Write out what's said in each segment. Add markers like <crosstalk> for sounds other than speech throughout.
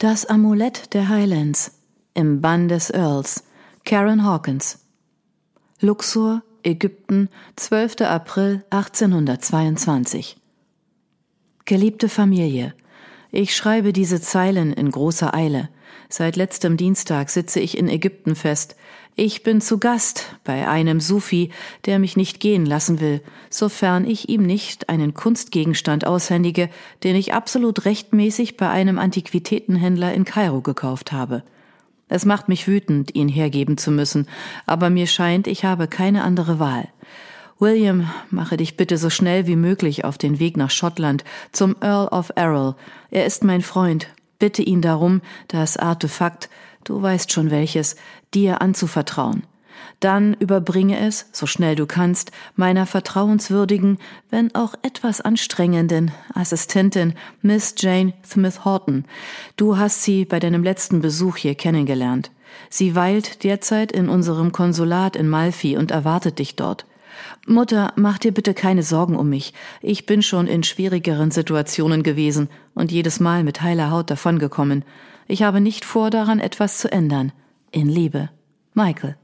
Das Amulett der Highlands im Bann des Earls Karen Hawkins Luxor, Ägypten, 12. April 1822 Geliebte Familie, ich schreibe diese Zeilen in großer Eile. Seit letztem Dienstag sitze ich in Ägypten fest. Ich bin zu Gast bei einem Sufi, der mich nicht gehen lassen will, sofern ich ihm nicht einen Kunstgegenstand aushändige, den ich absolut rechtmäßig bei einem Antiquitätenhändler in Kairo gekauft habe. Es macht mich wütend, ihn hergeben zu müssen, aber mir scheint, ich habe keine andere Wahl. William, mache dich bitte so schnell wie möglich auf den Weg nach Schottland zum Earl of Errol. Er ist mein Freund. Bitte ihn darum, das Artefakt, du weißt schon welches, dir anzuvertrauen. Dann überbringe es, so schnell du kannst, meiner vertrauenswürdigen, wenn auch etwas anstrengenden Assistentin Miss Jane Smith Horton. Du hast sie bei deinem letzten Besuch hier kennengelernt. Sie weilt derzeit in unserem Konsulat in Malfi und erwartet dich dort. Mutter, mach dir bitte keine Sorgen um mich. Ich bin schon in schwierigeren Situationen gewesen und jedes Mal mit heiler Haut davongekommen. Ich habe nicht vor, daran etwas zu ändern. In Liebe. Michael.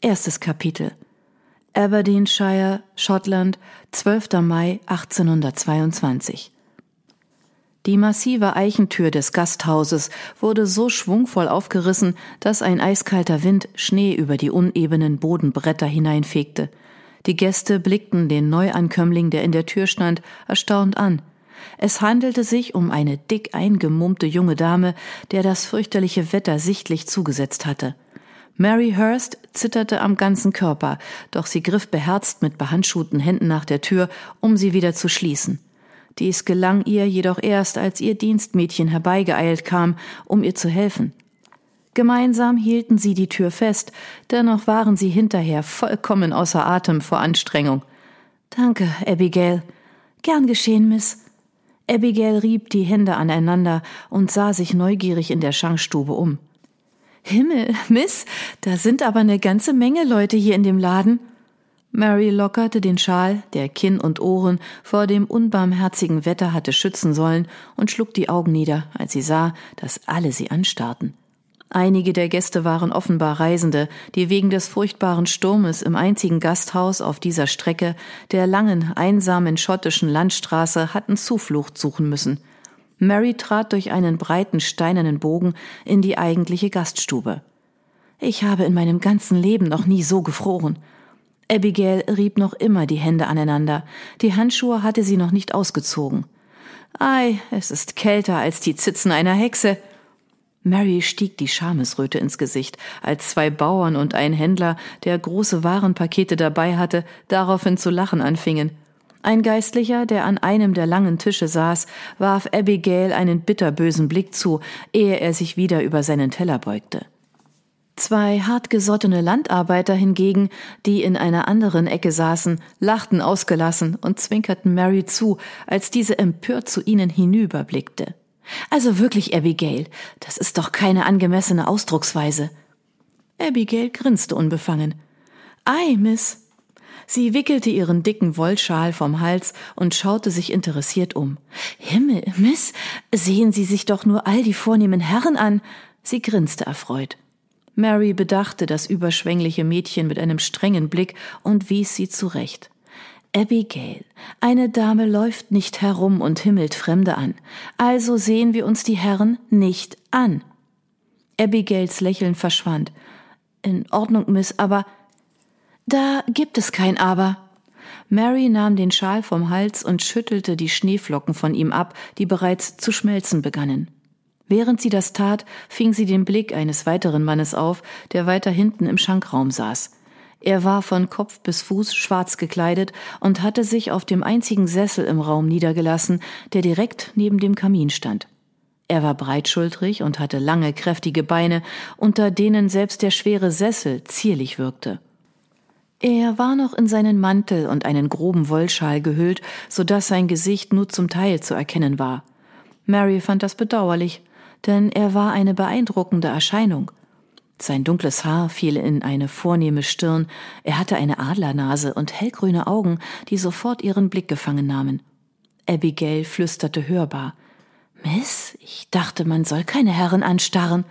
Erstes Kapitel. Aberdeenshire, Schottland, 12. Mai 1822. Die massive Eichentür des Gasthauses wurde so schwungvoll aufgerissen, dass ein eiskalter Wind Schnee über die unebenen Bodenbretter hineinfegte. Die Gäste blickten den Neuankömmling, der in der Tür stand, erstaunt an. Es handelte sich um eine dick eingemummte junge Dame, der das fürchterliche Wetter sichtlich zugesetzt hatte. Mary Hurst zitterte am ganzen Körper, doch sie griff beherzt mit behandschuhten Händen nach der Tür, um sie wieder zu schließen. Dies gelang ihr jedoch erst, als ihr Dienstmädchen herbeigeeilt kam, um ihr zu helfen. Gemeinsam hielten sie die Tür fest, dennoch waren sie hinterher vollkommen außer Atem vor Anstrengung. Danke, Abigail. Gern geschehen, Miss. Abigail rieb die Hände aneinander und sah sich neugierig in der Schankstube um. Himmel, <laughs> Miss, da sind aber eine ganze Menge Leute hier in dem Laden. Mary lockerte den Schal, der Kinn und Ohren vor dem unbarmherzigen Wetter hatte schützen sollen, und schlug die Augen nieder, als sie sah, dass alle sie anstarrten. Einige der Gäste waren offenbar Reisende, die wegen des furchtbaren Sturmes im einzigen Gasthaus auf dieser Strecke, der langen, einsamen schottischen Landstraße, hatten Zuflucht suchen müssen. Mary trat durch einen breiten steinernen Bogen in die eigentliche Gaststube. Ich habe in meinem ganzen Leben noch nie so gefroren. Abigail rieb noch immer die Hände aneinander. Die Handschuhe hatte sie noch nicht ausgezogen. Ei, es ist kälter als die Zitzen einer Hexe. Mary stieg die Schamesröte ins Gesicht, als zwei Bauern und ein Händler, der große Warenpakete dabei hatte, daraufhin zu lachen anfingen. Ein Geistlicher, der an einem der langen Tische saß, warf Abigail einen bitterbösen Blick zu, ehe er sich wieder über seinen Teller beugte. Zwei hartgesottene Landarbeiter hingegen, die in einer anderen Ecke saßen, lachten ausgelassen und zwinkerten Mary zu, als diese empört zu ihnen hinüberblickte. Also wirklich, Abigail, das ist doch keine angemessene Ausdrucksweise. Abigail grinste unbefangen. Ei, Miss. Sie wickelte ihren dicken Wollschal vom Hals und schaute sich interessiert um. Himmel, Miss, sehen Sie sich doch nur all die vornehmen Herren an. Sie grinste erfreut. Mary bedachte das überschwängliche Mädchen mit einem strengen Blick und wies sie zurecht. Abigail, eine Dame läuft nicht herum und himmelt Fremde an, also sehen wir uns die Herren nicht an. Abigails Lächeln verschwand. In Ordnung, Miss, aber da gibt es kein Aber. Mary nahm den Schal vom Hals und schüttelte die Schneeflocken von ihm ab, die bereits zu schmelzen begannen. Während sie das tat, fing sie den Blick eines weiteren Mannes auf, der weiter hinten im Schankraum saß. Er war von Kopf bis Fuß schwarz gekleidet und hatte sich auf dem einzigen Sessel im Raum niedergelassen, der direkt neben dem Kamin stand. Er war breitschultrig und hatte lange, kräftige Beine, unter denen selbst der schwere Sessel zierlich wirkte. Er war noch in seinen Mantel und einen groben Wollschal gehüllt, so dass sein Gesicht nur zum Teil zu erkennen war. Mary fand das bedauerlich, denn er war eine beeindruckende Erscheinung. Sein dunkles Haar fiel in eine vornehme Stirn, er hatte eine Adlernase und hellgrüne Augen, die sofort ihren Blick gefangen nahmen. Abigail flüsterte hörbar Miss, ich dachte, man soll keine Herren anstarren.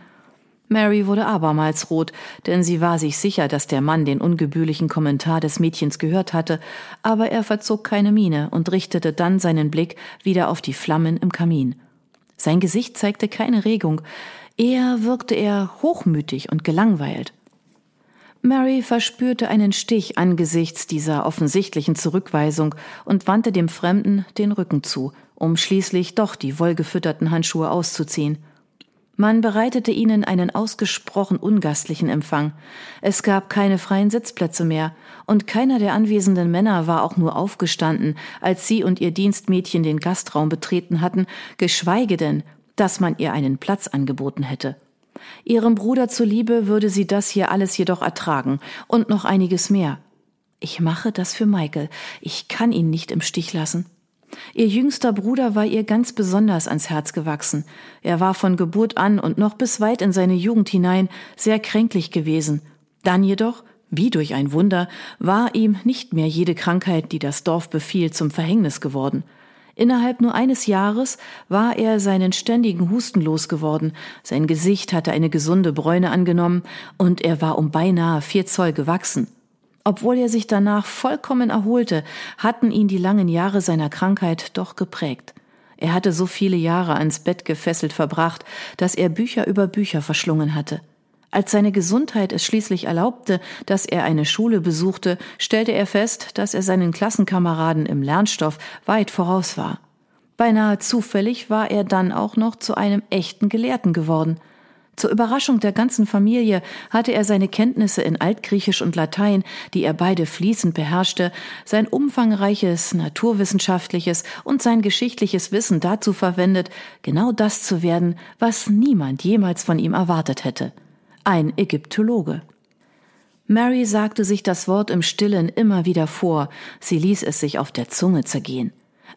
Mary wurde abermals rot, denn sie war sich sicher, dass der Mann den ungebührlichen Kommentar des Mädchens gehört hatte, aber er verzog keine Miene und richtete dann seinen Blick wieder auf die Flammen im Kamin. Sein Gesicht zeigte keine Regung, eher wirkte er hochmütig und gelangweilt. Mary verspürte einen Stich angesichts dieser offensichtlichen Zurückweisung und wandte dem Fremden den Rücken zu, um schließlich doch die wollgefütterten Handschuhe auszuziehen. Man bereitete ihnen einen ausgesprochen ungastlichen Empfang. Es gab keine freien Sitzplätze mehr, und keiner der anwesenden Männer war auch nur aufgestanden, als sie und ihr Dienstmädchen den Gastraum betreten hatten, geschweige denn, dass man ihr einen Platz angeboten hätte. Ihrem Bruder zuliebe würde sie das hier alles jedoch ertragen und noch einiges mehr. Ich mache das für Michael. Ich kann ihn nicht im Stich lassen. Ihr jüngster Bruder war ihr ganz besonders ans Herz gewachsen. Er war von Geburt an und noch bis weit in seine Jugend hinein sehr kränklich gewesen. Dann jedoch, wie durch ein Wunder, war ihm nicht mehr jede Krankheit, die das Dorf befiel, zum Verhängnis geworden. Innerhalb nur eines Jahres war er seinen ständigen Husten losgeworden, sein Gesicht hatte eine gesunde Bräune angenommen und er war um beinahe vier Zoll gewachsen. Obwohl er sich danach vollkommen erholte, hatten ihn die langen Jahre seiner Krankheit doch geprägt. Er hatte so viele Jahre ans Bett gefesselt verbracht, dass er Bücher über Bücher verschlungen hatte. Als seine Gesundheit es schließlich erlaubte, dass er eine Schule besuchte, stellte er fest, dass er seinen Klassenkameraden im Lernstoff weit voraus war. Beinahe zufällig war er dann auch noch zu einem echten Gelehrten geworden – zur Überraschung der ganzen Familie hatte er seine Kenntnisse in Altgriechisch und Latein, die er beide fließend beherrschte, sein umfangreiches naturwissenschaftliches und sein geschichtliches Wissen dazu verwendet, genau das zu werden, was niemand jemals von ihm erwartet hätte. Ein Ägyptologe. Mary sagte sich das Wort im Stillen immer wieder vor, sie ließ es sich auf der Zunge zergehen.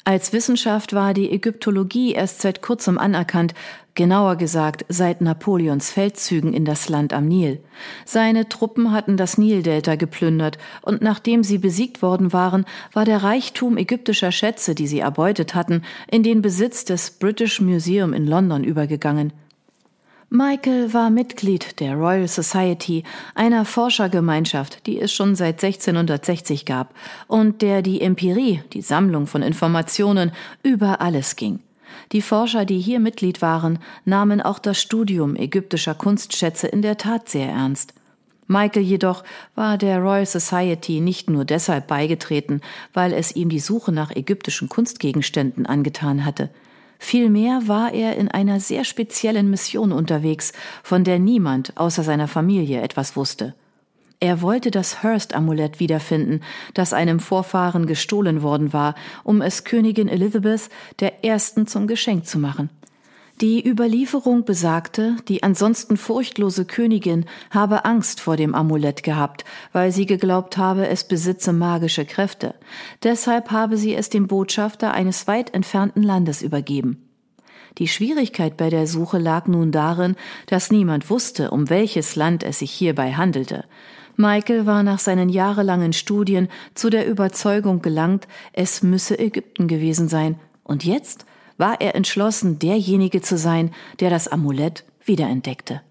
Als Wissenschaft war die Ägyptologie erst seit kurzem anerkannt, genauer gesagt seit Napoleons Feldzügen in das Land am Nil. Seine Truppen hatten das Nildelta geplündert, und nachdem sie besiegt worden waren, war der Reichtum ägyptischer Schätze, die sie erbeutet hatten, in den Besitz des British Museum in London übergegangen. Michael war Mitglied der Royal Society, einer Forschergemeinschaft, die es schon seit 1660 gab und der die Empirie, die Sammlung von Informationen, über alles ging. Die Forscher, die hier Mitglied waren, nahmen auch das Studium ägyptischer Kunstschätze in der Tat sehr ernst. Michael jedoch war der Royal Society nicht nur deshalb beigetreten, weil es ihm die Suche nach ägyptischen Kunstgegenständen angetan hatte. Vielmehr war er in einer sehr speziellen Mission unterwegs, von der niemand außer seiner Familie etwas wusste. Er wollte das Hearst-Amulett wiederfinden, das einem Vorfahren gestohlen worden war, um es Königin Elizabeth der Ersten zum Geschenk zu machen. Die Überlieferung besagte, die ansonsten furchtlose Königin habe Angst vor dem Amulett gehabt, weil sie geglaubt habe, es besitze magische Kräfte. Deshalb habe sie es dem Botschafter eines weit entfernten Landes übergeben. Die Schwierigkeit bei der Suche lag nun darin, dass niemand wusste, um welches Land es sich hierbei handelte. Michael war nach seinen jahrelangen Studien zu der Überzeugung gelangt, es müsse Ägypten gewesen sein. Und jetzt war er entschlossen, derjenige zu sein, der das Amulett wiederentdeckte.